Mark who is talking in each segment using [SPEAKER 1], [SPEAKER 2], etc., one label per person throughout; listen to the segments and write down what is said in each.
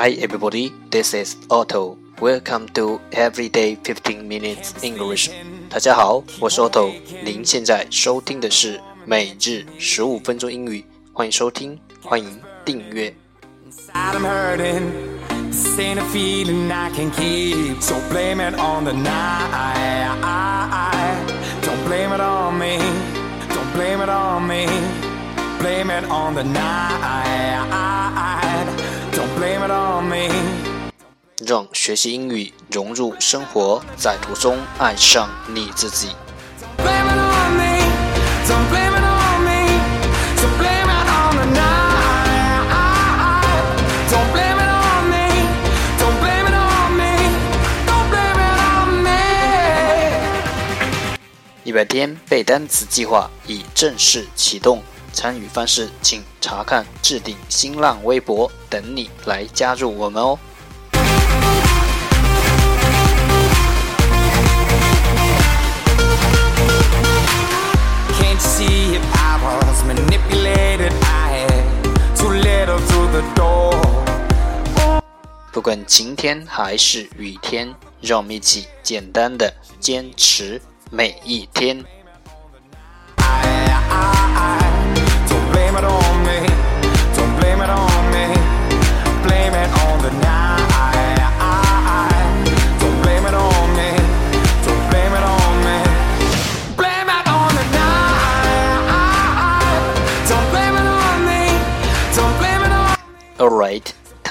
[SPEAKER 1] Hi everybody, this is Otto. Welcome to Everyday 15 Minutes English. 大家好，我是 Otto。您现在收听的是每日十五分钟英语，欢迎收听，欢迎订阅。
[SPEAKER 2] Inside I'm hurting. This ain't a feeling I can keep. So blame it on the night. Don't blame it on me. Don't blame it on me. Blame it on the night.
[SPEAKER 1] 让学习英语融入生活在途中爱上你自己。一百天背单词计划已正式启动。参与方式请查看置顶新浪微博，等你来加入我们哦。不管晴天还是雨天，让我们一起简单的坚持每一天。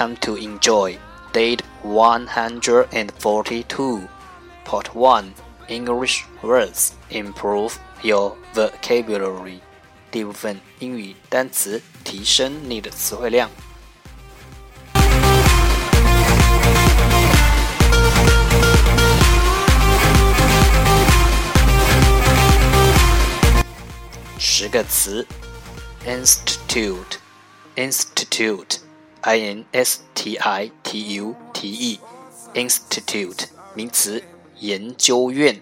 [SPEAKER 1] Alright, time to enjoy. Date 142. Part 1 English words improve your vocabulary. 第部分英语单词提升你的词汇量。 十个词 I N S T I T U T E, institute 名词，研究院。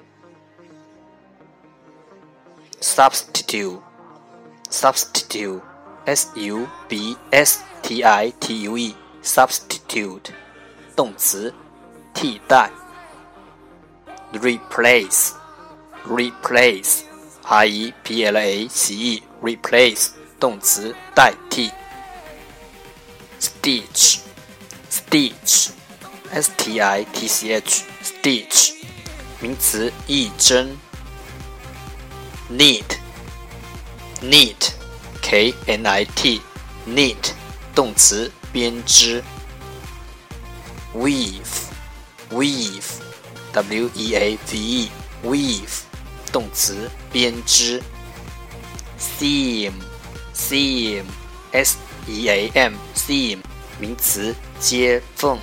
[SPEAKER 1] substitute，substitute，s u b s t i t u e，substitute，动词，替代。replace，replace。R E P L A C E replace 动词代替。Stitch stitch S T I T C H stitch 名词一针 knit knit K N I T knit 动词编织 weave weave W E A V E weave 动词编织 seam seam S。E a m，seam，名词接缝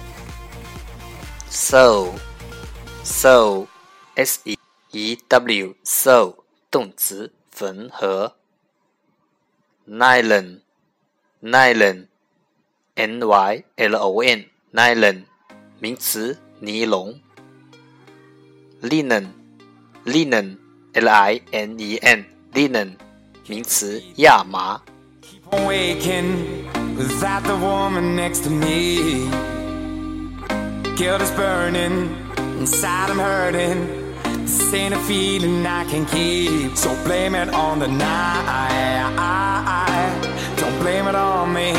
[SPEAKER 1] ，sew，sew，s e e w，sew，动词缝合，nylon，nylon，n y l o n，nylon，名词尼龙，linen，linen。L I N E N linen 名词亚麻。
[SPEAKER 2] Keep on waking without the woman next to me. Guilt is burning, inside I'm hurting. This ain't a feeling I can keep. So blame it on the night. Don't blame it on me.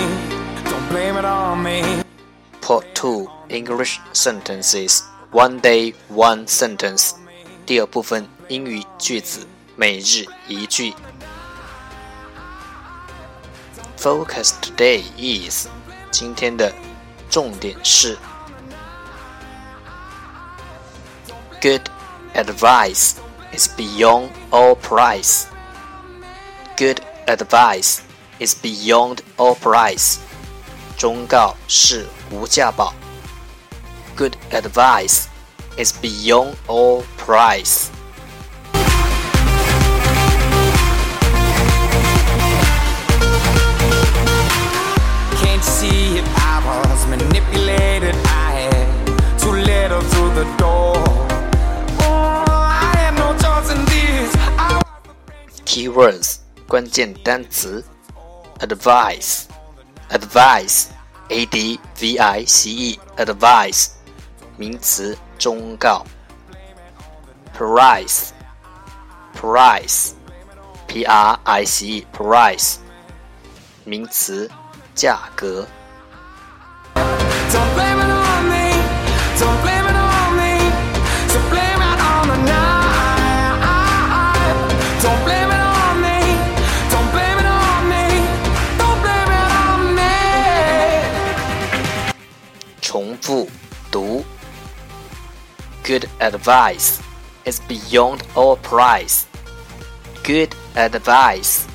[SPEAKER 2] Don't blame it on me.
[SPEAKER 1] Part two English sentences. One day, one sentence. 第二部分英语句子，每日一句。 Focus today is 今天的重点是 Good advice is beyond all price. Good advice is beyond all price. 忠告是无价宝。Good advice is beyond all price.
[SPEAKER 2] manipulated? I had too little through the door. Oh, I had no choice in this. I
[SPEAKER 1] Keywords 关键单词 advice advice A D V I C E，advice，名词，忠告。Price，price，P R I C E，price，名词，价格。 Good advice is beyond all price. Good advice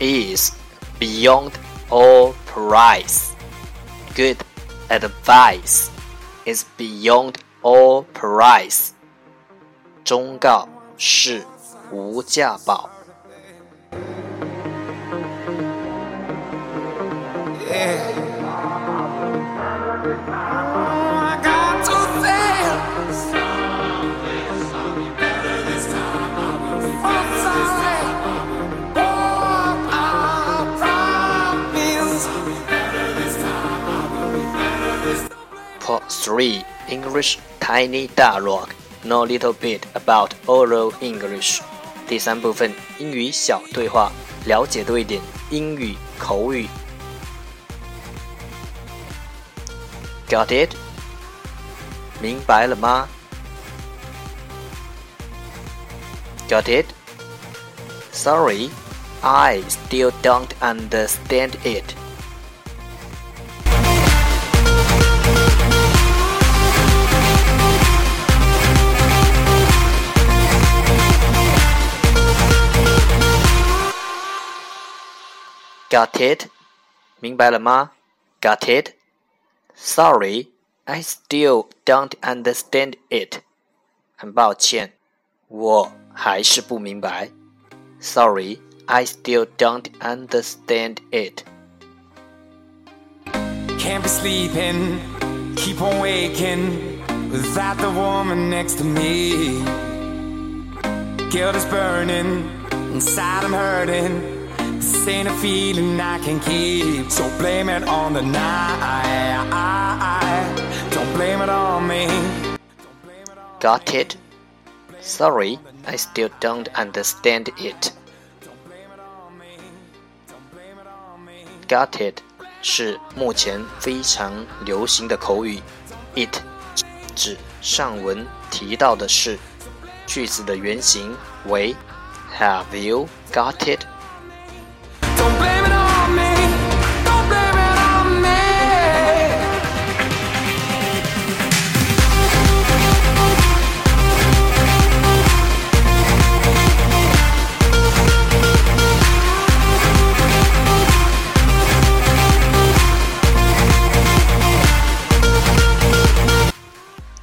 [SPEAKER 1] is beyond all price. Good advice is beyond all price. 忠告是无价宝。 Part 3 English Tiny Dialogue Know a little bit about oral English 第三部分英语小对话，了解多一点英语口语。Got it？明白了吗？Got it? Sorry, I still don't understand it. Got it? 明白了吗？Got it? Sorry, I still don't understand it. 很抱歉，我还是不明白。Sorry, I still don't understand it.
[SPEAKER 2] Can't be sleeping, keep on waking without the woman next to me. Guilt is burning, inside I'm hurting. This ain't a feeling I can keep. So blame it on the night. Don't blame it on me.
[SPEAKER 1] Got it? Sorry, I still don't understand it. Got it 是目前非常流行的口语。It 指上文提到的事。句子的原型为 Have you got it?